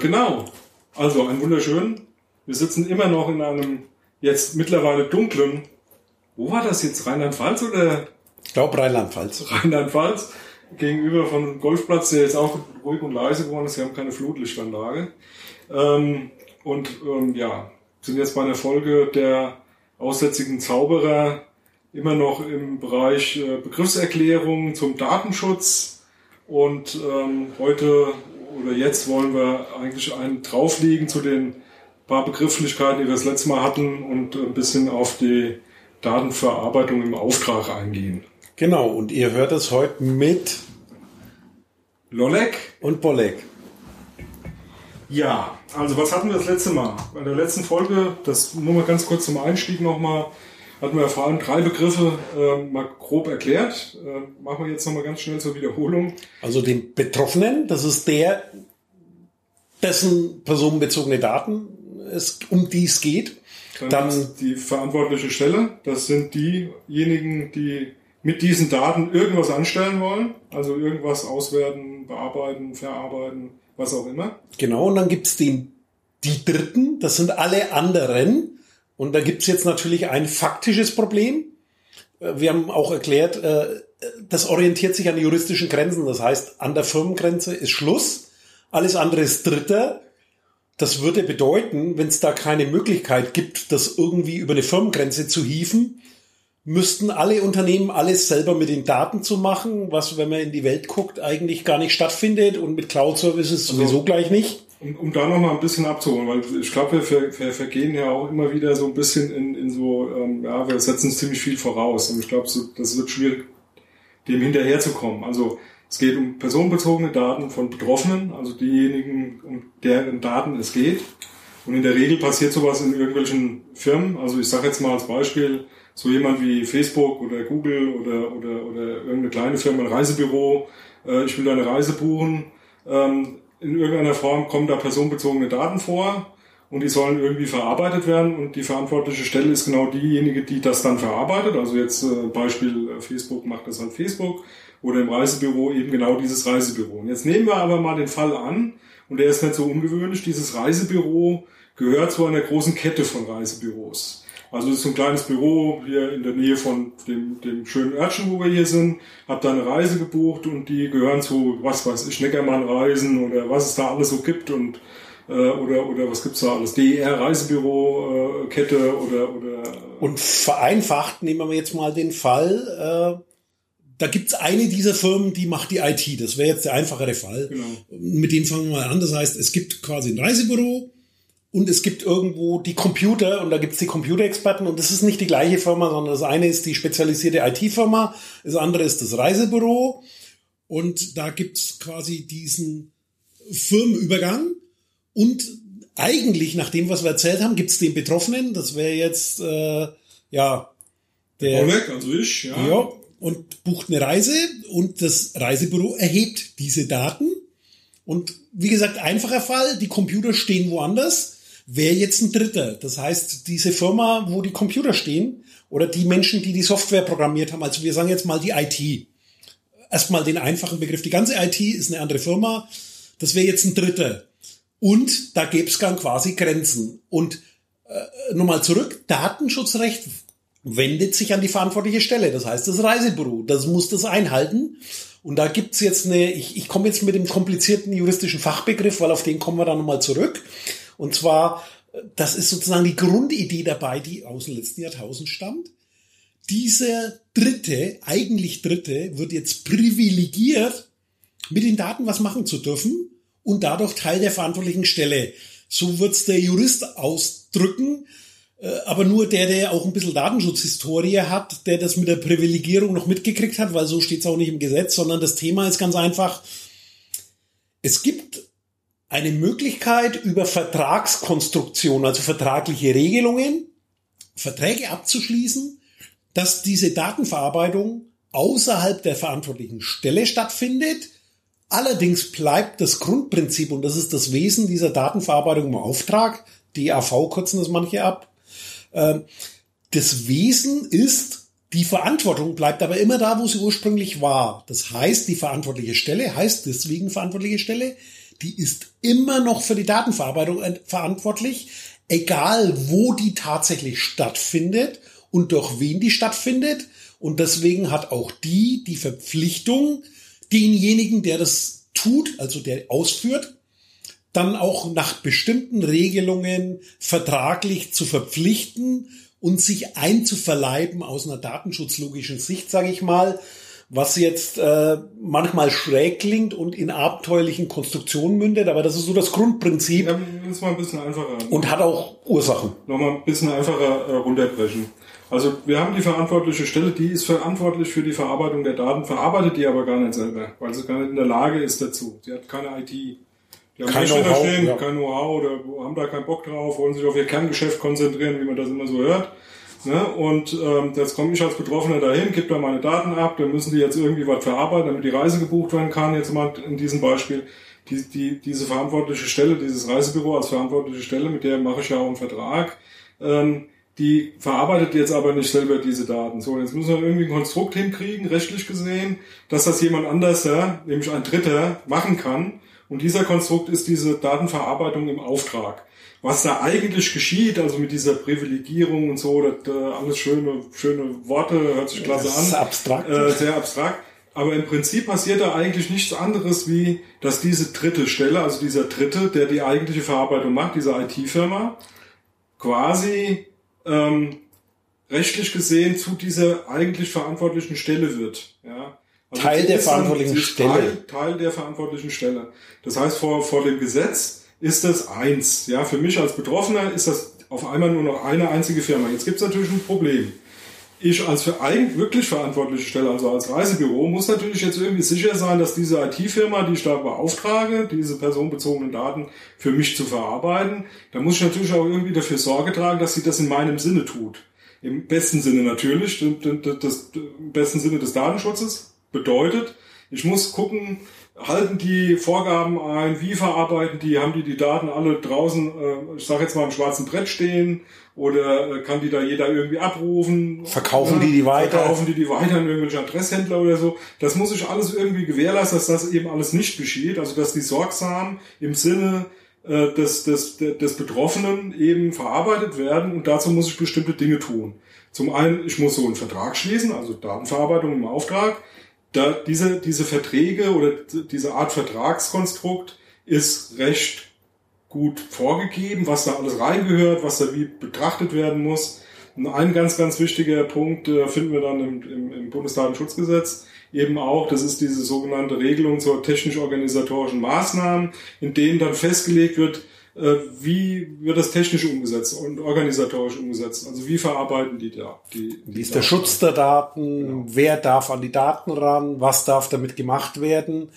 Genau. Also ein wunderschön. Wir sitzen immer noch in einem jetzt mittlerweile dunklen. Wo war das jetzt? Rheinland-Pfalz oder? Ich glaube Rheinland-Pfalz. Rheinland-Pfalz. Gegenüber von einem Golfplatz, der jetzt auch ruhig und leise geworden ist. Wir haben keine Flutlichtanlage. Ähm, und ähm, ja, sind jetzt bei einer Folge der aussätzigen Zauberer immer noch im Bereich äh, Begriffserklärung zum Datenschutz. Und ähm, heute oder jetzt wollen wir eigentlich einen drauflegen zu den paar Begrifflichkeiten, die wir das letzte Mal hatten und ein bisschen auf die Datenverarbeitung im Auftrag eingehen. Genau, und ihr hört es heute mit Lolek und Bolek. Ja, also was hatten wir das letzte Mal? Bei der letzten Folge, das nur mal ganz kurz zum Einstieg nochmal, hatten wir vor allem drei Begriffe äh, mal grob erklärt. Äh, machen wir jetzt nochmal ganz schnell zur Wiederholung. Also den Betroffenen, das ist der, dessen personenbezogene Daten es, um die es geht. Dann, Dann die verantwortliche Stelle, das sind diejenigen, die mit diesen Daten irgendwas anstellen wollen, also irgendwas auswerten, bearbeiten, verarbeiten, was auch immer. Genau, und dann gibt's den, die Dritten, das sind alle anderen. Und da gibt's jetzt natürlich ein faktisches Problem. Äh, wir haben auch erklärt, äh, das orientiert sich an juristischen Grenzen. Das heißt, an der Firmengrenze ist Schluss. Alles andere ist Dritter. Das würde bedeuten, wenn es da keine Möglichkeit gibt, das irgendwie über eine Firmengrenze zu hieven, müssten alle Unternehmen alles selber mit den Daten zu machen, was, wenn man in die Welt guckt, eigentlich gar nicht stattfindet und mit Cloud-Services also, sowieso gleich nicht. Um, um da nochmal ein bisschen abzuholen, weil ich glaube, wir, wir, vergehen ja auch immer wieder so ein bisschen in, in so, ähm, ja, wir setzen ziemlich viel voraus und ich glaube, so, das wird schwierig, dem hinterherzukommen. Also es geht um personenbezogene Daten von Betroffenen, also diejenigen, um deren Daten es geht. Und in der Regel passiert sowas in irgendwelchen Firmen. Also ich sage jetzt mal als Beispiel, so jemand wie Facebook oder Google oder, oder, oder irgendeine kleine Firma, ein Reisebüro, äh, ich will eine Reise buchen. Ähm, in irgendeiner Form kommen da personenbezogene Daten vor und die sollen irgendwie verarbeitet werden und die verantwortliche Stelle ist genau diejenige, die das dann verarbeitet. Also jetzt äh, Beispiel äh, Facebook macht das halt Facebook oder im Reisebüro eben genau dieses Reisebüro. Und jetzt nehmen wir aber mal den Fall an, und der ist nicht so ungewöhnlich, dieses Reisebüro gehört zu einer großen Kette von Reisebüros. Also es ist so ein kleines Büro hier in der Nähe von dem, dem schönen Örtchen, wo wir hier sind. Hab da eine Reise gebucht und die gehören zu, was weiß ich, Neckermann Reisen oder was es da alles so gibt und äh, oder oder was gibt's da alles? DER Reisebüro äh, Kette oder oder und vereinfacht nehmen wir jetzt mal den Fall, äh, da gibt's eine dieser Firmen, die macht die IT. Das wäre jetzt der einfachere Fall. Genau. Mit dem fangen wir mal an. Das heißt, es gibt quasi ein Reisebüro und es gibt irgendwo die Computer und da gibt's die Computerexperten und das ist nicht die gleiche Firma, sondern das eine ist die spezialisierte IT-Firma, das andere ist das Reisebüro und da gibt's quasi diesen Firmenübergang und eigentlich, nach dem, was wir erzählt haben, gibt's den Betroffenen, das wäre jetzt, äh, ja, der... Oleg, also ich, ja. ja und bucht eine Reise und das Reisebüro erhebt diese Daten. Und wie gesagt, einfacher Fall, die Computer stehen woanders, wäre jetzt ein dritter. Das heißt, diese Firma, wo die Computer stehen oder die Menschen, die die Software programmiert haben, also wir sagen jetzt mal die IT. Erstmal den einfachen Begriff. Die ganze IT ist eine andere Firma. Das wäre jetzt ein dritter. Und da gäbe es dann quasi Grenzen. Und äh, nochmal zurück, Datenschutzrecht wendet sich an die verantwortliche Stelle, das heißt das Reisebüro. Das muss das einhalten. Und da gibt's jetzt eine, ich, ich komme jetzt mit dem komplizierten juristischen Fachbegriff, weil auf den kommen wir dann nochmal zurück. Und zwar, das ist sozusagen die Grundidee dabei, die aus dem letzten Jahrtausend stammt. Dieser Dritte, eigentlich Dritte, wird jetzt privilegiert, mit den Daten was machen zu dürfen und dadurch Teil der verantwortlichen Stelle. So wird's der Jurist ausdrücken. Äh, aber nur der, der auch ein bisschen Datenschutzhistorie hat, der das mit der Privilegierung noch mitgekriegt hat, weil so steht es auch nicht im Gesetz, sondern das Thema ist ganz einfach, es gibt eine Möglichkeit über Vertragskonstruktion, also vertragliche Regelungen, Verträge abzuschließen, dass diese Datenverarbeitung außerhalb der verantwortlichen Stelle stattfindet. Allerdings bleibt das Grundprinzip, und das ist das Wesen dieser Datenverarbeitung im Auftrag, die AV kürzen das manche ab, ähm, das Wesen ist, die Verantwortung bleibt aber immer da, wo sie ursprünglich war. Das heißt, die verantwortliche Stelle heißt deswegen verantwortliche Stelle, die ist immer noch für die Datenverarbeitung verantwortlich, egal wo die tatsächlich stattfindet und durch wen die stattfindet. Und deswegen hat auch die die Verpflichtung, denjenigen, der das tut, also der ausführt, dann auch nach bestimmten Regelungen vertraglich zu verpflichten und sich einzuverleiben aus einer datenschutzlogischen Sicht, sage ich mal, was jetzt äh, manchmal schräg klingt und in abenteuerlichen Konstruktionen mündet, aber das ist so das Grundprinzip. Ja, ist mal ein bisschen einfacher. Und hat auch Ursachen. Nochmal ein bisschen einfacher äh, runterbrechen. Also wir haben die verantwortliche Stelle, die ist verantwortlich für die Verarbeitung der Daten, verarbeitet die aber gar nicht selber, weil sie gar nicht in der Lage ist dazu. Sie hat keine IT. Die haben kein Know-how, stehen, ja. kein Know-how oder haben da keinen Bock drauf, wollen sich auf ihr Kerngeschäft konzentrieren, wie man das immer so hört. Ne? Und ähm, jetzt komme ich als Betroffener dahin, gebe da meine Daten ab, dann müssen die jetzt irgendwie was verarbeiten, damit die Reise gebucht werden kann, jetzt mal in diesem Beispiel. Die, die, diese verantwortliche Stelle, dieses Reisebüro als verantwortliche Stelle, mit der mache ich ja auch einen Vertrag, ähm, die verarbeitet jetzt aber nicht selber diese Daten. So, jetzt müssen wir irgendwie ein Konstrukt hinkriegen, rechtlich gesehen, dass das jemand anders, nämlich ein Dritter, machen kann. Und dieser Konstrukt ist diese Datenverarbeitung im Auftrag. Was da eigentlich geschieht, also mit dieser Privilegierung und so, das, äh, alles schöne, schöne Worte, hört sich klasse an. Das ist abstrakt. Äh, sehr abstrakt. Aber im Prinzip passiert da eigentlich nichts anderes, wie dass diese dritte Stelle, also dieser dritte, der die eigentliche Verarbeitung macht, diese IT-Firma, quasi ähm, rechtlich gesehen zu dieser eigentlich verantwortlichen Stelle wird. Ja. Also Teil der verantwortlichen Stelle. Teil, Teil der verantwortlichen Stelle. Das heißt, vor, vor dem Gesetz ist das eins. Ja, für mich als Betroffener ist das auf einmal nur noch eine einzige Firma. Jetzt gibt es natürlich ein Problem ich als für eigentlich wirklich verantwortliche Stelle, also als Reisebüro, muss natürlich jetzt irgendwie sicher sein, dass diese IT-Firma, die ich da beauftrage, diese personenbezogenen Daten für mich zu verarbeiten, da muss ich natürlich auch irgendwie dafür Sorge tragen, dass sie das in meinem Sinne tut. Im besten Sinne natürlich, das, im besten Sinne des Datenschutzes bedeutet, ich muss gucken, halten die Vorgaben ein, wie verarbeiten die, haben die die Daten alle draußen, äh, ich sage jetzt mal im schwarzen Brett stehen oder äh, kann die da jeder irgendwie abrufen? Verkaufen ja, die die weiter? Verkaufen die die weiter an irgendwelche Adresshändler oder so? Das muss ich alles irgendwie gewährleisten, dass das eben alles nicht geschieht, also dass die sorgsam im Sinne äh, des, des, des Betroffenen eben verarbeitet werden und dazu muss ich bestimmte Dinge tun. Zum einen, ich muss so einen Vertrag schließen, also Datenverarbeitung im Auftrag da diese, diese Verträge oder diese Art Vertragskonstrukt ist recht gut vorgegeben, was da alles reingehört, was da wie betrachtet werden muss. Und ein ganz, ganz wichtiger Punkt äh, finden wir dann im, im, im Bundesdatenschutzgesetz eben auch, das ist diese sogenannte Regelung zur technisch-organisatorischen Maßnahmen, in denen dann festgelegt wird, wie wird das technisch umgesetzt und organisatorisch umgesetzt? Also wie verarbeiten die da? Die, die wie ist der Schutz der Daten? Genau. Wer darf an die Daten ran? Was darf damit gemacht werden?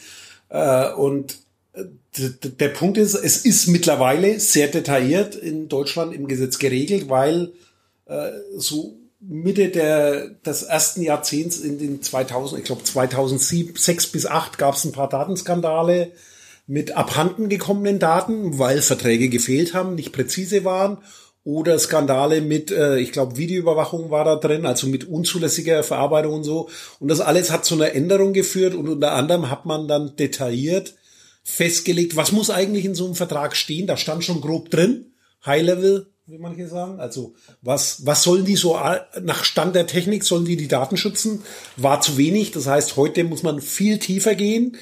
Äh, und äh, der Punkt ist, es ist mittlerweile sehr detailliert in Deutschland im Gesetz geregelt, weil so Mitte der, des ersten Jahrzehnts in den 2000, ich glaube 2007, 6 bis 8 gab es ein paar Datenskandale mit abhanden gekommenen Daten, weil Verträge gefehlt haben, nicht präzise waren oder Skandale mit, äh, ich glaube, Videoüberwachung war da drin, also mit unzulässiger Verarbeitung und so. Und das alles hat zu einer Änderung geführt und unter anderem hat man dann detailliert festgelegt, was muss eigentlich in so einem Vertrag stehen. Da stand schon grob drin, High Level, wie manche sagen. Also was, was sollen die so nach Stand der Technik, sollen die die Daten schützen? War zu wenig. Das heißt, heute muss man viel tiefer gehen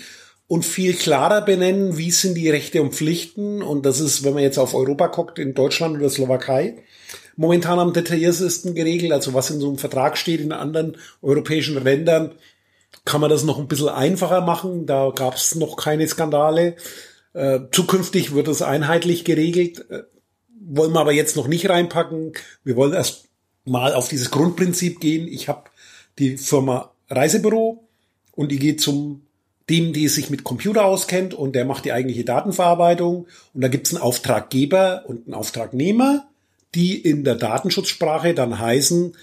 und viel klarer benennen, wie sind die Rechte und Pflichten. Und das ist, wenn man jetzt auf Europa guckt, in Deutschland oder Slowakei, momentan am detailliertesten geregelt. Also was in so einem Vertrag steht in anderen europäischen Ländern, kann man das noch ein bisschen einfacher machen. Da gab es noch keine Skandale. Äh, zukünftig wird es einheitlich geregelt. Äh, wollen wir aber jetzt noch nicht reinpacken. Wir wollen erst mal auf dieses Grundprinzip gehen. Ich habe die Firma Reisebüro und die geht zum dem, die sich mit Computer auskennt und der macht die eigentliche Datenverarbeitung. Und da gibt es einen Auftraggeber und einen Auftragnehmer, die in der Datenschutzsprache dann heißen,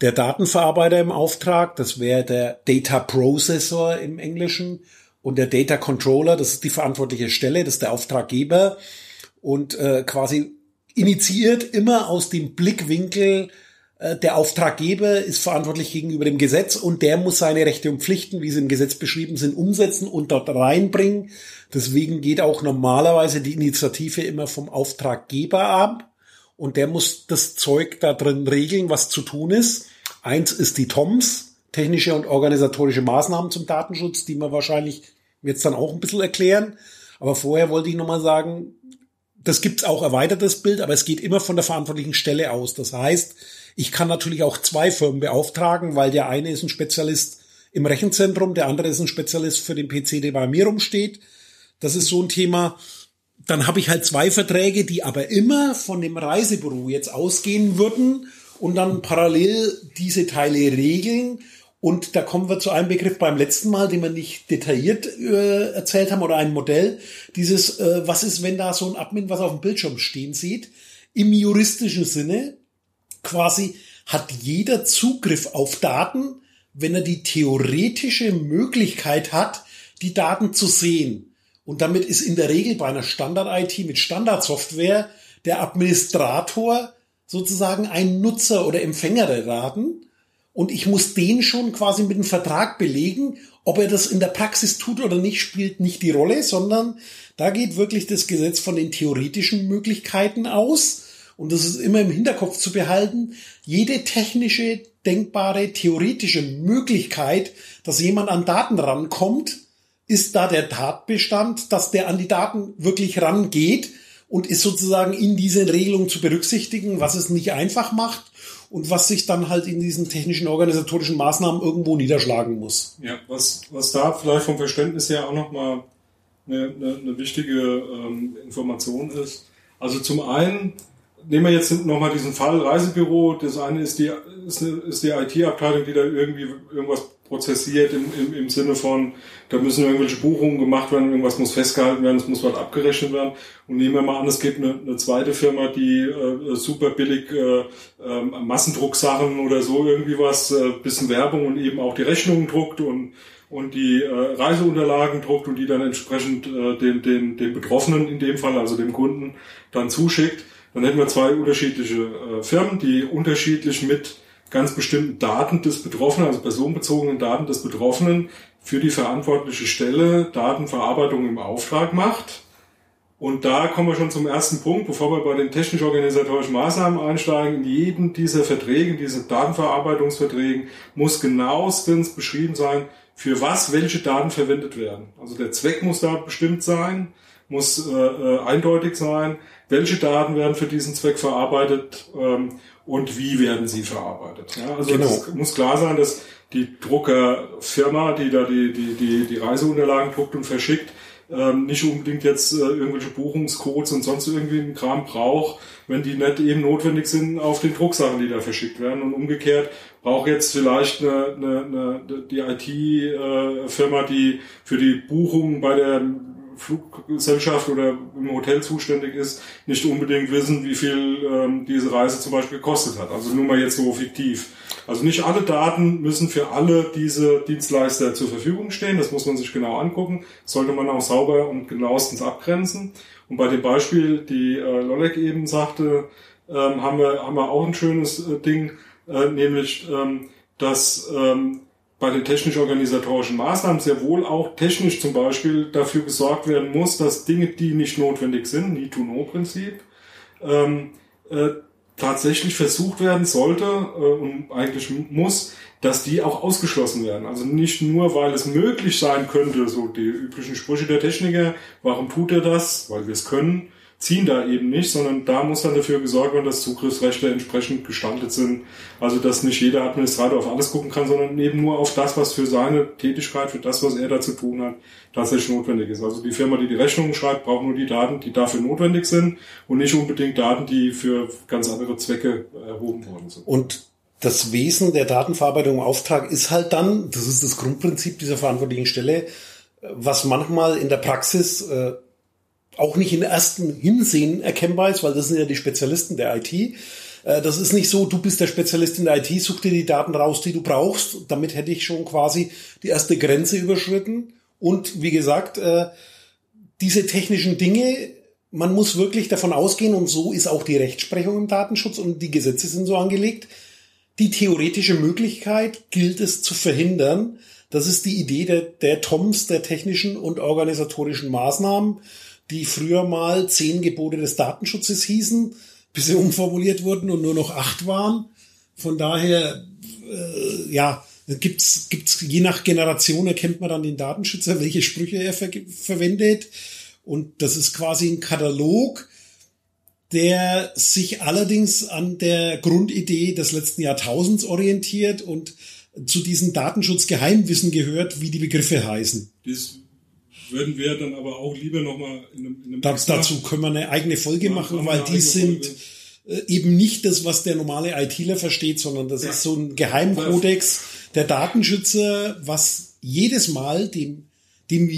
der Datenverarbeiter im Auftrag, das wäre der Data Processor im Englischen und der Data Controller, das ist die verantwortliche Stelle, das ist der Auftraggeber und äh, quasi initiiert immer aus dem Blickwinkel der Auftraggeber ist verantwortlich gegenüber dem Gesetz und der muss seine Rechte und Pflichten, wie sie im Gesetz beschrieben sind, umsetzen und dort reinbringen. Deswegen geht auch normalerweise die Initiative immer vom Auftraggeber ab und der muss das Zeug da drin regeln, was zu tun ist. Eins ist die TOMS, technische und organisatorische Maßnahmen zum Datenschutz, die wir wahrscheinlich jetzt dann auch ein bisschen erklären. Aber vorher wollte ich nochmal sagen, das gibt's auch erweitertes Bild, aber es geht immer von der verantwortlichen Stelle aus. Das heißt, ich kann natürlich auch zwei Firmen beauftragen, weil der eine ist ein Spezialist im Rechenzentrum, der andere ist ein Spezialist für den PC, der bei mir rumsteht. Das ist so ein Thema. Dann habe ich halt zwei Verträge, die aber immer von dem Reisebüro jetzt ausgehen würden und dann parallel diese Teile regeln. Und da kommen wir zu einem Begriff beim letzten Mal, den wir nicht detailliert äh, erzählt haben, oder ein Modell. Dieses, äh, was ist, wenn da so ein Admin was auf dem Bildschirm stehen sieht? Im juristischen Sinne quasi hat jeder Zugriff auf Daten, wenn er die theoretische Möglichkeit hat, die Daten zu sehen. Und damit ist in der Regel bei einer Standard-IT mit Standardsoftware der Administrator sozusagen ein Nutzer oder Empfänger der Daten. Und ich muss den schon quasi mit einem Vertrag belegen. Ob er das in der Praxis tut oder nicht, spielt nicht die Rolle, sondern da geht wirklich das Gesetz von den theoretischen Möglichkeiten aus. Und das ist immer im Hinterkopf zu behalten. Jede technische, denkbare, theoretische Möglichkeit, dass jemand an Daten rankommt, ist da der Tatbestand, dass der an die Daten wirklich rangeht und ist sozusagen in diese Regelung zu berücksichtigen, was es nicht einfach macht und was sich dann halt in diesen technischen organisatorischen Maßnahmen irgendwo niederschlagen muss. Ja, was, was da vielleicht vom Verständnis her auch nochmal eine, eine, eine wichtige ähm, Information ist. Also zum einen nehmen wir jetzt nochmal diesen Fall Reisebüro. Das eine ist die, ist, eine, ist die IT-Abteilung, die da irgendwie irgendwas prozessiert im, im, im Sinne von, da müssen irgendwelche Buchungen gemacht werden, irgendwas muss festgehalten werden, es muss was abgerechnet werden. Und nehmen wir mal an, es gibt eine, eine zweite Firma, die äh, super billig äh, äh, Massendrucksachen oder so irgendwie was, äh, bisschen Werbung und eben auch die Rechnungen druckt und und die äh, Reiseunterlagen druckt und die dann entsprechend äh, den, den, den Betroffenen in dem Fall, also dem Kunden, dann zuschickt, dann hätten wir zwei unterschiedliche äh, Firmen, die unterschiedlich mit ganz bestimmten Daten des Betroffenen, also personenbezogenen Daten des Betroffenen, für die verantwortliche Stelle Datenverarbeitung im Auftrag macht. Und da kommen wir schon zum ersten Punkt, bevor wir bei den technisch-organisatorischen Maßnahmen einsteigen. In jedem dieser Verträge, in diesen Datenverarbeitungsverträgen, muss genauestens beschrieben sein, für was welche Daten verwendet werden. Also der Zweck muss da bestimmt sein, muss äh, äh, eindeutig sein, welche Daten werden für diesen Zweck verarbeitet ähm, und wie werden sie verarbeitet. Ja, also genau. es muss klar sein, dass die Druckerfirma, die da die, die, die, die Reiseunterlagen druckt und verschickt, ähm, nicht unbedingt jetzt äh, irgendwelche Buchungscodes und sonst irgendwie einen Kram braucht, wenn die nicht eben notwendig sind auf den Drucksachen, die da verschickt werden. Und umgekehrt braucht jetzt vielleicht eine, eine, eine, die IT-Firma, äh, die für die Buchung bei der Fluggesellschaft oder im Hotel zuständig ist, nicht unbedingt wissen, wie viel ähm, diese Reise zum Beispiel gekostet hat. Also nur mal jetzt so fiktiv. Also nicht alle Daten müssen für alle diese Dienstleister zur Verfügung stehen. Das muss man sich genau angucken. Das sollte man auch sauber und genauestens abgrenzen. Und bei dem Beispiel, die äh, Lolek eben sagte, ähm, haben, wir, haben wir auch ein schönes äh, Ding, äh, nämlich ähm, dass ähm, bei den technisch-organisatorischen Maßnahmen sehr wohl auch technisch zum Beispiel dafür gesorgt werden muss, dass Dinge, die nicht notwendig sind, Need-to-Know-Prinzip, ähm, äh, tatsächlich versucht werden sollte äh, und eigentlich muss, dass die auch ausgeschlossen werden. Also nicht nur, weil es möglich sein könnte, so die üblichen Sprüche der Techniker, warum tut er das? Weil wir es können, ziehen da eben nicht, sondern da muss dann dafür gesorgt werden, dass Zugriffsrechte entsprechend gestaltet sind. Also dass nicht jeder Administrator auf alles gucken kann, sondern eben nur auf das, was für seine Tätigkeit, für das, was er da zu tun hat, tatsächlich notwendig ist. Also die Firma, die die Rechnungen schreibt, braucht nur die Daten, die dafür notwendig sind und nicht unbedingt Daten, die für ganz andere Zwecke erhoben worden sind. Und das Wesen der Datenverarbeitung im Auftrag ist halt dann, das ist das Grundprinzip dieser verantwortlichen Stelle, was manchmal in der Praxis äh, auch nicht in ersten Hinsehen erkennbar ist, weil das sind ja die Spezialisten der IT. Äh, das ist nicht so, du bist der Spezialist in der IT, such dir die Daten raus, die du brauchst. Damit hätte ich schon quasi die erste Grenze überschritten. Und wie gesagt, äh, diese technischen Dinge, man muss wirklich davon ausgehen, und so ist auch die Rechtsprechung im Datenschutz und die Gesetze sind so angelegt, die theoretische Möglichkeit gilt es zu verhindern. Das ist die Idee der, der TOMS, der technischen und organisatorischen Maßnahmen, die früher mal zehn Gebote des Datenschutzes hießen, bis sie umformuliert wurden und nur noch acht waren. Von daher, äh, ja, gibt's gibt's je nach Generation erkennt man dann den Datenschützer, welche Sprüche er ver verwendet. Und das ist quasi ein Katalog, der sich allerdings an der Grundidee des letzten Jahrtausends orientiert und zu diesem Datenschutzgeheimwissen gehört, wie die Begriffe heißen. Das würden wir dann aber auch lieber nochmal in einem, in einem da, Dazu können wir eine eigene Folge ja, machen, weil die sind Folge. Äh, eben nicht das, was der normale ITler versteht, sondern das ja. ist so ein Geheimkodex der Datenschützer, was jedes Mal dem, dem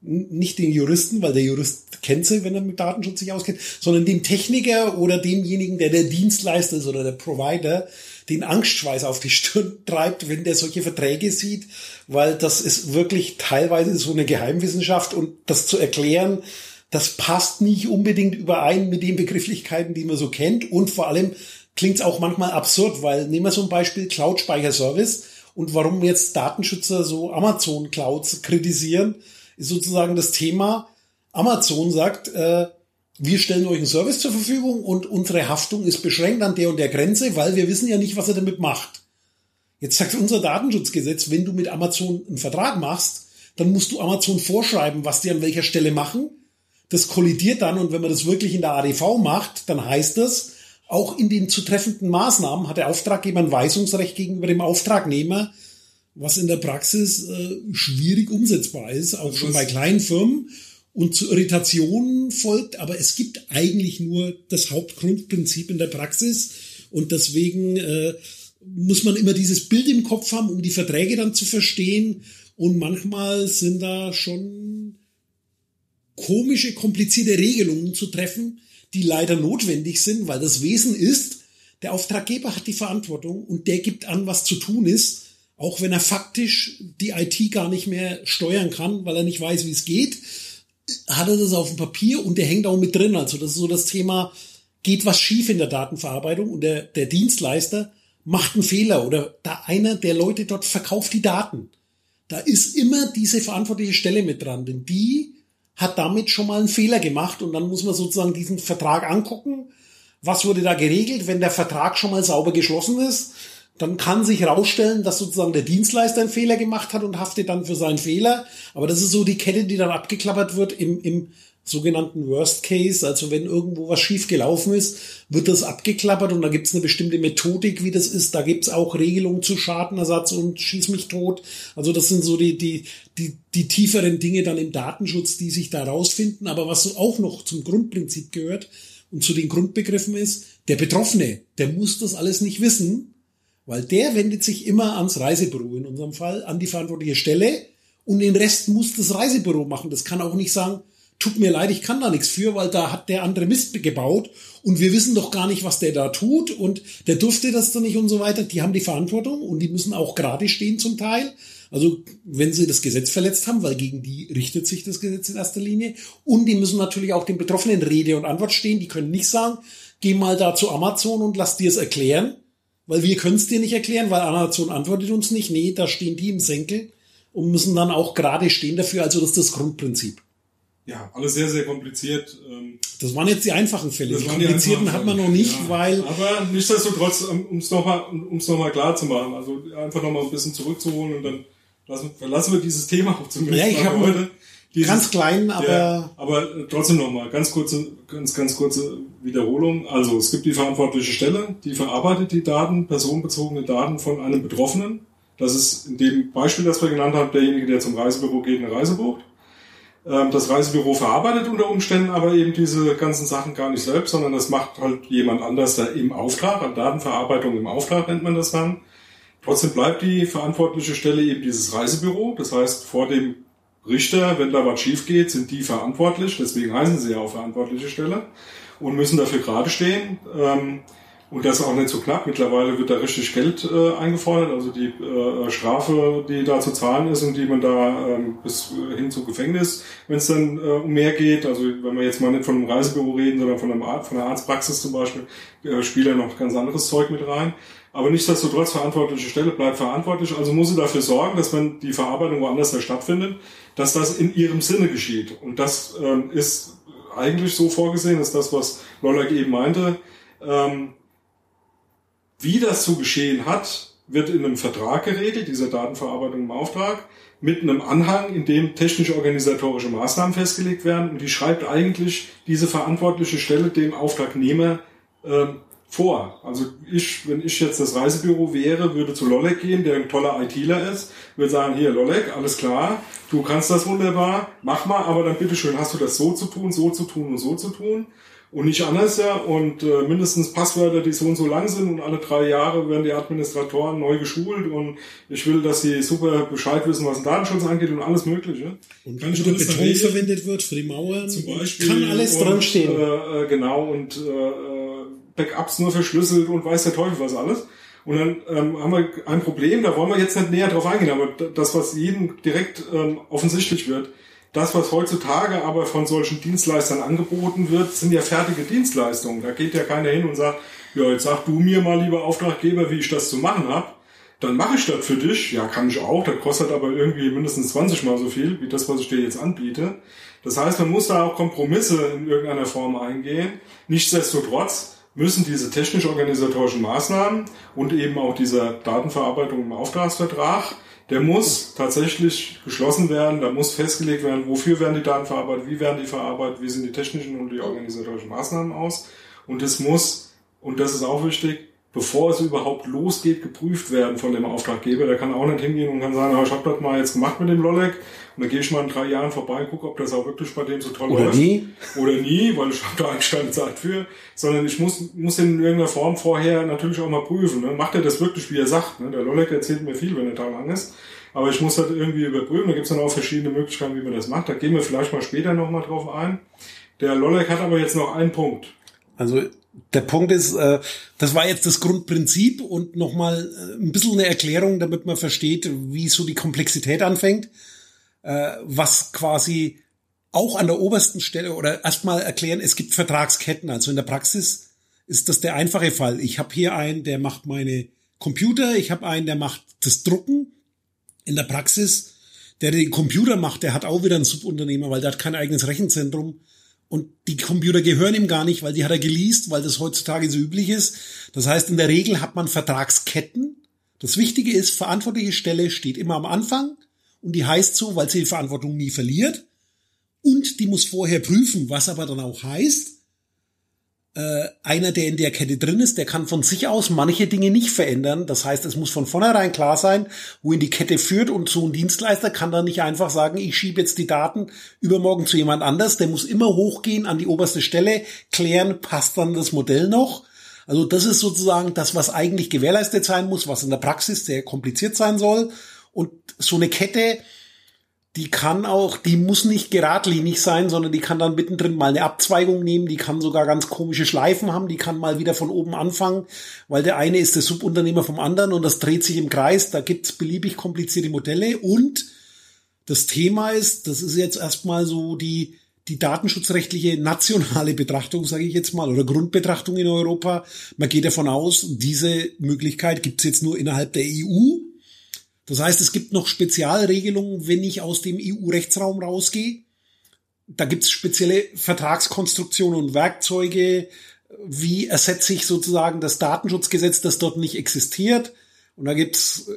nicht den Juristen, weil der Jurist kennt sie, wenn er mit Datenschutz sich auskennt, sondern dem Techniker oder demjenigen, der der Dienstleister ist oder der Provider, den Angstschweiß auf die Stirn treibt, wenn der solche Verträge sieht, weil das ist wirklich teilweise so eine Geheimwissenschaft und das zu erklären, das passt nicht unbedingt überein mit den Begrifflichkeiten, die man so kennt. Und vor allem klingt es auch manchmal absurd, weil nehmen wir so ein Beispiel Cloud-Speicherservice und warum jetzt Datenschützer so Amazon Clouds kritisieren ist sozusagen das Thema, Amazon sagt, äh, wir stellen euch einen Service zur Verfügung und unsere Haftung ist beschränkt an der und der Grenze, weil wir wissen ja nicht, was er damit macht. Jetzt sagt unser Datenschutzgesetz, wenn du mit Amazon einen Vertrag machst, dann musst du Amazon vorschreiben, was die an welcher Stelle machen. Das kollidiert dann und wenn man das wirklich in der ADV macht, dann heißt das, auch in den zu treffenden Maßnahmen hat der Auftraggeber ein Weisungsrecht gegenüber dem Auftragnehmer, was in der Praxis äh, schwierig umsetzbar ist, auch schon bei kleinen Firmen und zu Irritationen folgt, aber es gibt eigentlich nur das Hauptgrundprinzip in der Praxis und deswegen äh, muss man immer dieses Bild im Kopf haben, um die Verträge dann zu verstehen und manchmal sind da schon komische, komplizierte Regelungen zu treffen, die leider notwendig sind, weil das Wesen ist, der Auftraggeber hat die Verantwortung und der gibt an, was zu tun ist auch wenn er faktisch die IT gar nicht mehr steuern kann, weil er nicht weiß, wie es geht, hat er das auf dem Papier und der hängt auch mit drin. Also das ist so das Thema, geht was schief in der Datenverarbeitung und der, der Dienstleister macht einen Fehler oder da einer der Leute dort verkauft die Daten. Da ist immer diese verantwortliche Stelle mit dran, denn die hat damit schon mal einen Fehler gemacht und dann muss man sozusagen diesen Vertrag angucken. Was wurde da geregelt, wenn der Vertrag schon mal sauber geschlossen ist? Dann kann sich herausstellen, dass sozusagen der Dienstleister einen Fehler gemacht hat und haftet dann für seinen Fehler. Aber das ist so die Kette, die dann abgeklappert wird im, im sogenannten Worst Case. Also wenn irgendwo was schief gelaufen ist, wird das abgeklappert und da gibt es eine bestimmte Methodik, wie das ist. Da gibt es auch Regelungen zu Schadenersatz und schieß mich tot. Also das sind so die, die, die, die tieferen Dinge dann im Datenschutz, die sich da rausfinden. Aber was so auch noch zum Grundprinzip gehört und zu den Grundbegriffen ist, der Betroffene, der muss das alles nicht wissen weil der wendet sich immer ans Reisebüro in unserem Fall, an die verantwortliche Stelle und den Rest muss das Reisebüro machen. Das kann auch nicht sagen, tut mir leid, ich kann da nichts für, weil da hat der andere Mist gebaut und wir wissen doch gar nicht, was der da tut und der durfte das dann nicht und so weiter. Die haben die Verantwortung und die müssen auch gerade stehen zum Teil. Also wenn sie das Gesetz verletzt haben, weil gegen die richtet sich das Gesetz in erster Linie und die müssen natürlich auch den Betroffenen Rede und Antwort stehen. Die können nicht sagen, geh mal da zu Amazon und lass dir es erklären, weil wir können es dir nicht erklären, weil Amazon antwortet uns nicht. Nee, da stehen die im Senkel und müssen dann auch gerade stehen dafür. Also das ist das Grundprinzip. Ja, alles sehr, sehr kompliziert. Ähm, das waren jetzt die einfachen Fälle. Das die komplizierten die hat man noch nicht, ja, weil. Aber nichtsdestotrotz, um es nochmal um's noch mal klar zu machen, also einfach nochmal ein bisschen zurückzuholen und dann lassen, verlassen wir dieses Thema auch zumindest ja, ich mal heute. Dieses, ganz klein, aber. Der, aber trotzdem nochmal, ganz kurze, ganz, ganz kurze Wiederholung. Also es gibt die verantwortliche Stelle, die verarbeitet die Daten, personenbezogene Daten von einem Betroffenen. Das ist in dem Beispiel, das wir genannt haben, derjenige, der zum Reisebüro geht, eine Reise bucht. Ähm, das Reisebüro verarbeitet unter Umständen aber eben diese ganzen Sachen gar nicht selbst, sondern das macht halt jemand anders da im Auftrag, an Datenverarbeitung im Auftrag nennt man das dann. Trotzdem bleibt die verantwortliche Stelle eben dieses Reisebüro. Das heißt, vor dem Richter, wenn da was schief geht, sind die verantwortlich, deswegen heißen sie ja auch verantwortliche Stelle und müssen dafür gerade stehen. Ähm, und das ist auch nicht so knapp. Mittlerweile wird da richtig Geld äh, eingefordert, also die äh, Strafe, die da zu zahlen ist und die man da ähm, bis hin zu Gefängnis, wenn es dann äh, um mehr geht. Also wenn wir jetzt mal nicht von einem Reisebüro reden, sondern von, einem Arzt, von einer Arztpraxis zum Beispiel, äh, spielt da noch ganz anderes Zeug mit rein. Aber nichtsdestotrotz verantwortliche Stelle bleibt verantwortlich, also muss sie dafür sorgen, dass wenn die Verarbeitung woanders stattfindet, dass das in ihrem Sinne geschieht. Und das ähm, ist eigentlich so vorgesehen, ist das, was Lollak eben meinte. Ähm, wie das zu geschehen hat, wird in einem Vertrag geregelt, dieser Datenverarbeitung im Auftrag, mit einem Anhang, in dem technisch-organisatorische Maßnahmen festgelegt werden. Und die schreibt eigentlich diese verantwortliche Stelle dem Auftragnehmer ähm, vor. Also ich, wenn ich jetzt das Reisebüro wäre, würde zu Lolek gehen, der ein toller ITler ist, würde sagen, hier Lolek, alles klar, du kannst das wunderbar, mach mal, aber dann bitteschön, hast du das so zu tun, so zu tun und so zu tun und nicht anders, ja. Und äh, mindestens Passwörter, die so und so lang sind und alle drei Jahre werden die Administratoren neu geschult und ich will, dass sie super Bescheid wissen, was den Datenschutz angeht und alles Mögliche. Und kann Beton verwendet wird für die Mauern. Zum Beispiel. Kann alles dran stehen. Äh, äh, genau, und äh, Backups nur verschlüsselt und weiß der Teufel was alles. Und dann ähm, haben wir ein Problem, da wollen wir jetzt nicht näher drauf eingehen, aber das, was jedem direkt ähm, offensichtlich wird, das, was heutzutage aber von solchen Dienstleistern angeboten wird, sind ja fertige Dienstleistungen. Da geht ja keiner hin und sagt, ja, jetzt sag du mir mal, lieber Auftraggeber, wie ich das zu machen habe. Dann mache ich das für dich. Ja, kann ich auch. Das kostet aber irgendwie mindestens 20 mal so viel, wie das, was ich dir jetzt anbiete. Das heißt, man muss da auch Kompromisse in irgendeiner Form eingehen. Nichtsdestotrotz müssen diese technisch-organisatorischen Maßnahmen und eben auch dieser Datenverarbeitung im Auftragsvertrag der muss tatsächlich geschlossen werden, da muss festgelegt werden, wofür werden die Daten verarbeitet, wie werden die verarbeitet, wie sind die technischen und die organisatorischen Maßnahmen aus. Und es muss, und das ist auch wichtig, bevor es überhaupt losgeht, geprüft werden von dem Auftraggeber. Der kann auch nicht hingehen und kann sagen, ich habe das mal jetzt gemacht mit dem Lolek und dann gehe ich mal in drei Jahren vorbei und gucke, ob das auch wirklich bei dem so toll Oder läuft. nie. Oder nie, weil ich habe da eigentlich keine Zeit für. Sondern ich muss, muss in irgendeiner Form vorher natürlich auch mal prüfen. Ne? Macht er das wirklich, wie er sagt? Ne? Der Lolek erzählt mir viel, wenn er da lang ist. Aber ich muss das irgendwie überprüfen. Da gibt es dann auch verschiedene Möglichkeiten, wie man das macht. Da gehen wir vielleicht mal später nochmal drauf ein. Der Lolek hat aber jetzt noch einen Punkt. Also der Punkt ist, äh, das war jetzt das Grundprinzip und nochmal äh, ein bisschen eine Erklärung, damit man versteht, wie so die Komplexität anfängt, äh, was quasi auch an der obersten Stelle oder erstmal erklären, es gibt Vertragsketten. Also in der Praxis ist das der einfache Fall. Ich habe hier einen, der macht meine Computer, ich habe einen, der macht das Drucken. In der Praxis, der den Computer macht, der hat auch wieder einen Subunternehmer, weil der hat kein eigenes Rechenzentrum. Und die Computer gehören ihm gar nicht, weil die hat er geleast, weil das heutzutage so üblich ist. Das heißt, in der Regel hat man Vertragsketten. Das Wichtige ist, verantwortliche Stelle steht immer am Anfang und die heißt so, weil sie die Verantwortung nie verliert. Und die muss vorher prüfen, was aber dann auch heißt, äh, einer, der in der Kette drin ist, der kann von sich aus manche Dinge nicht verändern. Das heißt, es muss von vornherein klar sein, wohin die Kette führt und so ein Dienstleister kann dann nicht einfach sagen, ich schiebe jetzt die Daten übermorgen zu jemand anders. Der muss immer hochgehen an die oberste Stelle, klären, passt dann das Modell noch. Also das ist sozusagen das, was eigentlich gewährleistet sein muss, was in der Praxis sehr kompliziert sein soll. Und so eine Kette, die kann auch, die muss nicht geradlinig sein, sondern die kann dann mittendrin mal eine Abzweigung nehmen, die kann sogar ganz komische Schleifen haben, die kann mal wieder von oben anfangen, weil der eine ist der Subunternehmer vom anderen und das dreht sich im Kreis, da gibt's beliebig komplizierte Modelle und das Thema ist, das ist jetzt erstmal so die, die datenschutzrechtliche nationale Betrachtung, sage ich jetzt mal, oder Grundbetrachtung in Europa. Man geht davon aus, diese Möglichkeit gibt's jetzt nur innerhalb der EU das heißt, es gibt noch Spezialregelungen, wenn ich aus dem EU-Rechtsraum rausgehe. Da gibt es spezielle Vertragskonstruktionen und Werkzeuge. Wie ersetze ich sozusagen das Datenschutzgesetz, das dort nicht existiert? Und da gibt's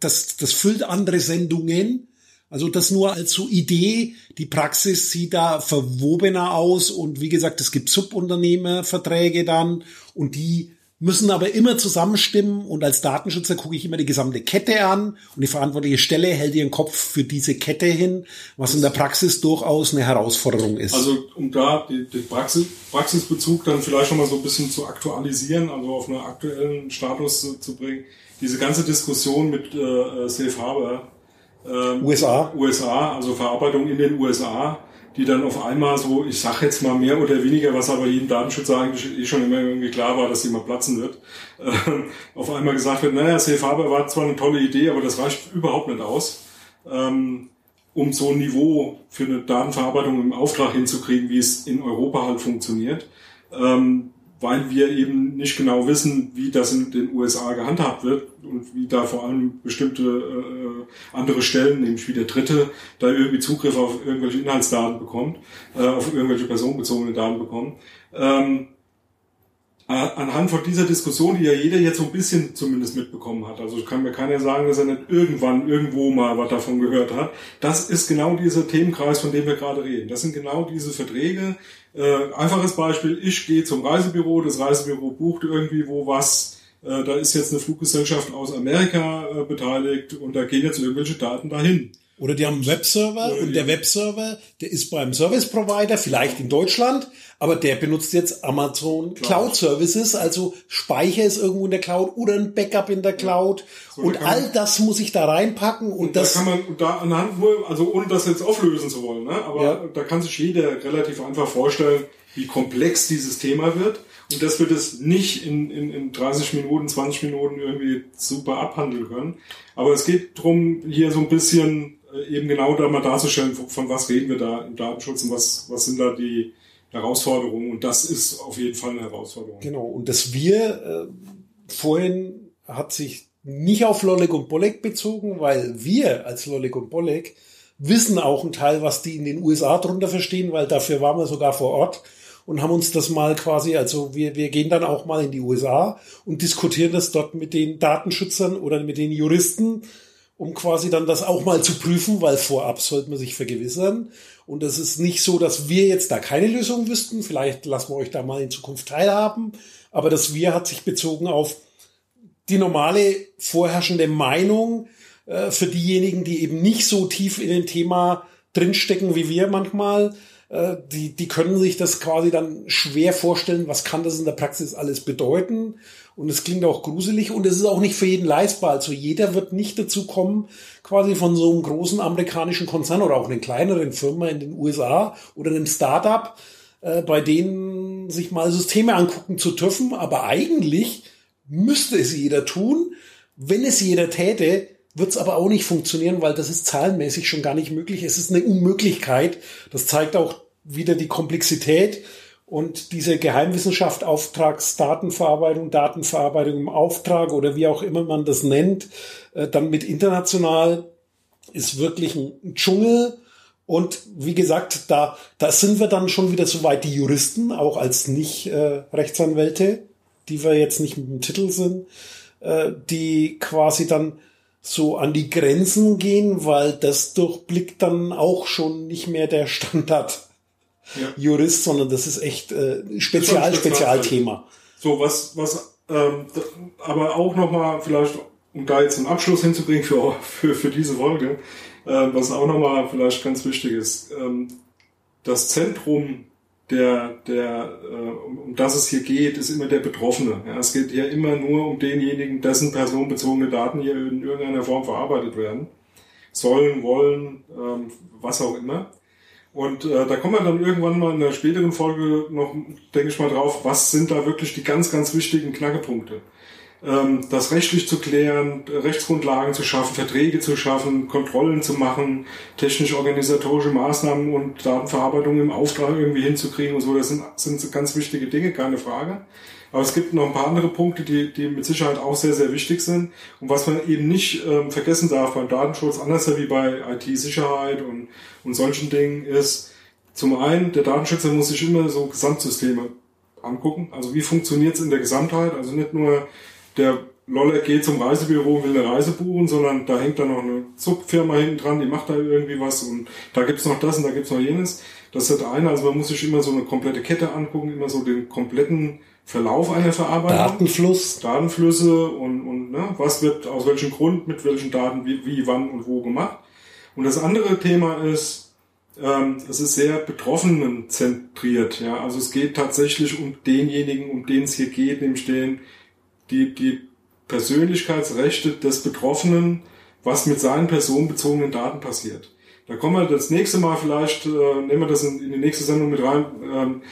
das, das füllt andere Sendungen. Also das nur als so Idee. Die Praxis sieht da verwobener aus und wie gesagt, es gibt Subunternehmerverträge dann und die müssen aber immer zusammenstimmen und als Datenschützer gucke ich immer die gesamte Kette an und die verantwortliche Stelle hält ihren Kopf für diese Kette hin, was in der Praxis durchaus eine Herausforderung ist. Also um da den Praxis, Praxisbezug dann vielleicht noch mal so ein bisschen zu aktualisieren, also auf einen aktuellen Status zu, zu bringen. Diese ganze Diskussion mit äh, Safe Harbor, äh, USA. USA, also Verarbeitung in den USA, die dann auf einmal so, ich sag jetzt mal mehr oder weniger, was aber jedem Datenschützer eigentlich eh schon immer irgendwie klar war, dass sie mal platzen wird, äh, auf einmal gesagt wird, naja, Safe Harbor war zwar eine tolle Idee, aber das reicht überhaupt nicht aus, ähm, um so ein Niveau für eine Datenverarbeitung im Auftrag hinzukriegen, wie es in Europa halt funktioniert. Ähm, weil wir eben nicht genau wissen, wie das in den USA gehandhabt wird und wie da vor allem bestimmte äh, andere Stellen, nämlich wie der Dritte, da irgendwie Zugriff auf irgendwelche Inhaltsdaten bekommt, äh, auf irgendwelche personenbezogene Daten bekommt. Ähm, anhand von dieser Diskussion, die ja jeder jetzt so ein bisschen zumindest mitbekommen hat, also kann mir keiner sagen, dass er nicht irgendwann irgendwo mal was davon gehört hat, das ist genau dieser Themenkreis, von dem wir gerade reden. Das sind genau diese Verträge. Äh, einfaches Beispiel, ich gehe zum Reisebüro, das Reisebüro bucht irgendwie wo was, äh, da ist jetzt eine Fluggesellschaft aus Amerika äh, beteiligt und da gehen jetzt irgendwelche Daten dahin. Oder die haben einen Webserver ja, und der Webserver, der ist beim Service Provider, vielleicht in Deutschland, aber der benutzt jetzt Amazon Cloud, Cloud Services, also Speicher ist irgendwo in der Cloud oder ein Backup in der Cloud. So, und all man, das muss ich da reinpacken und, und das. Da kann man da anhand nur, also ohne das jetzt auflösen zu wollen, ne? aber ja. da kann sich jeder relativ einfach vorstellen, wie komplex dieses Thema wird. Und das wird es nicht in, in, in 30 Minuten, 20 Minuten irgendwie super abhandeln können. Aber es geht drum hier so ein bisschen eben genau da mal darzustellen, von was reden wir da im Datenschutz und was, was sind da die Herausforderungen. Und das ist auf jeden Fall eine Herausforderung. Genau. Und das wir äh, vorhin hat sich nicht auf Lolek und Bolek bezogen, weil wir als Lolek und Bolek wissen auch ein Teil, was die in den USA drunter verstehen, weil dafür waren wir sogar vor Ort und haben uns das mal quasi, also wir, wir gehen dann auch mal in die USA und diskutieren das dort mit den Datenschützern oder mit den Juristen, um quasi dann das auch mal zu prüfen, weil vorab sollte man sich vergewissern. Und es ist nicht so, dass wir jetzt da keine Lösung wüssten. Vielleicht lassen wir euch da mal in Zukunft teilhaben. Aber das Wir hat sich bezogen auf die normale vorherrschende Meinung äh, für diejenigen, die eben nicht so tief in dem Thema drinstecken wie wir manchmal äh, die, die können sich das quasi dann schwer vorstellen, was kann das in der Praxis alles bedeuten. Und es klingt auch gruselig und es ist auch nicht für jeden leistbar. Also jeder wird nicht dazu kommen, quasi von so einem großen amerikanischen Konzern oder auch einer kleineren Firma in den USA oder einem Startup, äh, bei denen sich mal Systeme angucken zu dürfen. Aber eigentlich müsste es jeder tun. Wenn es jeder täte, wird es aber auch nicht funktionieren, weil das ist zahlenmäßig schon gar nicht möglich. Es ist eine Unmöglichkeit. Das zeigt auch wieder die Komplexität und diese Geheimwissenschaft, Auftragsdatenverarbeitung, Datenverarbeitung im Auftrag oder wie auch immer man das nennt, äh, dann mit international ist wirklich ein Dschungel. Und wie gesagt, da, da sind wir dann schon wieder soweit die Juristen, auch als Nicht-Rechtsanwälte, die wir jetzt nicht mit dem Titel sind, äh, die quasi dann so an die Grenzen gehen, weil das durchblickt dann auch schon nicht mehr der Standard ja. Jurist, sondern das ist echt äh, Spezial, Spezialthema. So, was, was ähm, aber auch nochmal vielleicht, um da jetzt einen Abschluss hinzubringen für, für, für diese Folge, äh, was auch nochmal vielleicht ganz wichtig ist, ähm, das Zentrum der, der, äh, um, das es hier geht, ist immer der Betroffene. Ja, es geht ja immer nur um denjenigen, dessen personenbezogene Daten hier in irgendeiner Form verarbeitet werden. Sollen, wollen, ähm, was auch immer. Und äh, da kommen wir dann irgendwann mal in der späteren Folge noch, denke ich mal, drauf, was sind da wirklich die ganz, ganz wichtigen Knackepunkte das rechtlich zu klären, Rechtsgrundlagen zu schaffen, Verträge zu schaffen, Kontrollen zu machen, technisch-organisatorische Maßnahmen und Datenverarbeitung im Auftrag irgendwie hinzukriegen und so. Das sind, sind ganz wichtige Dinge, keine Frage. Aber es gibt noch ein paar andere Punkte, die, die mit Sicherheit auch sehr, sehr wichtig sind. Und was man eben nicht ähm, vergessen darf beim Datenschutz, anders wie bei IT-Sicherheit und, und solchen Dingen, ist zum einen, der Datenschützer muss sich immer so Gesamtsysteme angucken. Also wie funktioniert es in der Gesamtheit? Also nicht nur der Loller geht zum Reisebüro und will eine Reise buchen, sondern da hängt dann noch eine Zugfirma hinten dran, die macht da irgendwie was und da gibt's noch das und da gibt's noch jenes. Das ist das eine, also man muss sich immer so eine komplette Kette angucken, immer so den kompletten Verlauf einer Verarbeitung. Datenfluss. Datenflüsse und, und ne, was wird aus welchem Grund, mit welchen Daten, wie, wie wann und wo gemacht. Und das andere Thema ist, ähm, es ist sehr betroffenen zentriert. Ja? Also es geht tatsächlich um denjenigen, um den es hier geht, nämlich den, die, die Persönlichkeitsrechte des Betroffenen, was mit seinen personenbezogenen Daten passiert. Da kommen wir das nächste Mal vielleicht, äh, nehmen wir das in, in die nächste Sendung mit rein. Ähm,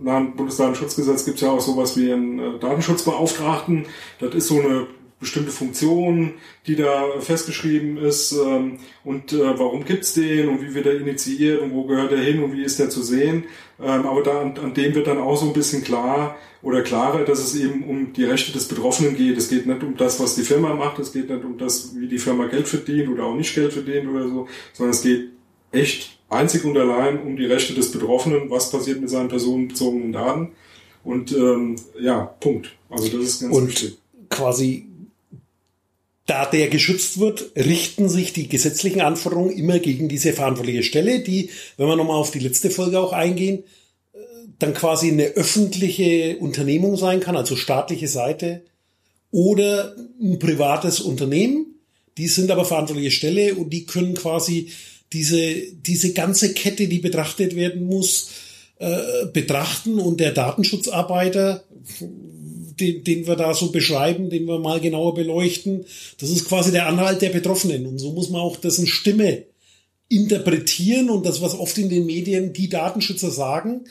nach dem Bundesdatenschutzgesetz gibt es ja auch sowas wie einen äh, Datenschutzbeauftragten. Das ist so eine bestimmte Funktion, die da festgeschrieben ist ähm, und äh, warum gibt's den und wie wird er initiiert und wo gehört er hin und wie ist der zu sehen. Ähm, aber da an, an dem wird dann auch so ein bisschen klar oder klarer, dass es eben um die Rechte des Betroffenen geht. Es geht nicht um das, was die Firma macht, es geht nicht um das, wie die Firma Geld verdient oder auch nicht Geld verdient oder so, sondern es geht echt einzig und allein um die Rechte des Betroffenen, was passiert mit seinen personenbezogenen Daten. Und ähm, ja, Punkt. Also das ist ganz und wichtig. Quasi da der geschützt wird, richten sich die gesetzlichen Anforderungen immer gegen diese verantwortliche Stelle, die, wenn wir nochmal auf die letzte Folge auch eingehen, äh, dann quasi eine öffentliche Unternehmung sein kann, also staatliche Seite, oder ein privates Unternehmen. Die sind aber verantwortliche Stelle und die können quasi diese, diese ganze Kette, die betrachtet werden muss, äh, betrachten und der Datenschutzarbeiter den, den wir da so beschreiben, den wir mal genauer beleuchten. Das ist quasi der Anhalt der Betroffenen. Und so muss man auch dessen Stimme interpretieren und das, was oft in den Medien die Datenschützer sagen,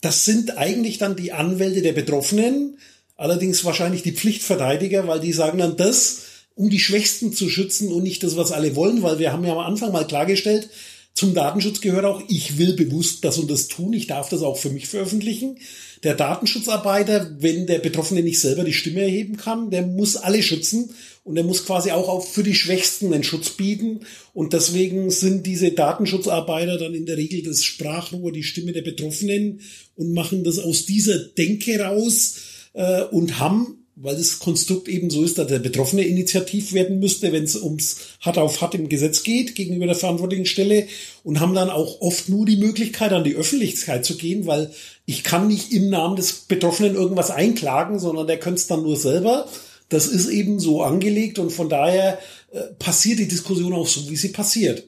das sind eigentlich dann die Anwälte der Betroffenen, allerdings wahrscheinlich die Pflichtverteidiger, weil die sagen dann das, um die Schwächsten zu schützen und nicht das, was alle wollen, weil wir haben ja am Anfang mal klargestellt, zum Datenschutz gehört auch, ich will bewusst das und das tun, ich darf das auch für mich veröffentlichen. Der Datenschutzarbeiter, wenn der Betroffene nicht selber die Stimme erheben kann, der muss alle schützen und er muss quasi auch für die Schwächsten einen Schutz bieten. Und deswegen sind diese Datenschutzarbeiter dann in der Regel das Sprachrohr, die Stimme der Betroffenen und machen das aus dieser Denke raus äh, und haben weil das Konstrukt eben so ist, dass der Betroffene initiativ werden müsste, wenn es ums Hart auf Hart im Gesetz geht, gegenüber der verantwortlichen Stelle und haben dann auch oft nur die Möglichkeit, an die Öffentlichkeit zu gehen, weil ich kann nicht im Namen des Betroffenen irgendwas einklagen, sondern der könnte es dann nur selber. Das ist eben so angelegt und von daher äh, passiert die Diskussion auch so, wie sie passiert.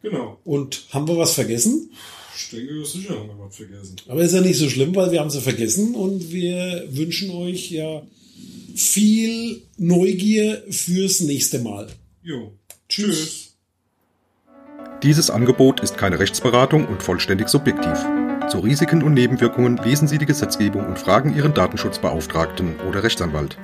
Genau. Und haben wir was vergessen? Ich denke, sicher haben wir was vergessen. Aber ist ja nicht so schlimm, weil wir haben sie vergessen und wir wünschen euch ja viel Neugier fürs nächste Mal. Jo. Tschüss. Dieses Angebot ist keine Rechtsberatung und vollständig subjektiv. Zu Risiken und Nebenwirkungen lesen Sie die Gesetzgebung und fragen Ihren Datenschutzbeauftragten oder Rechtsanwalt.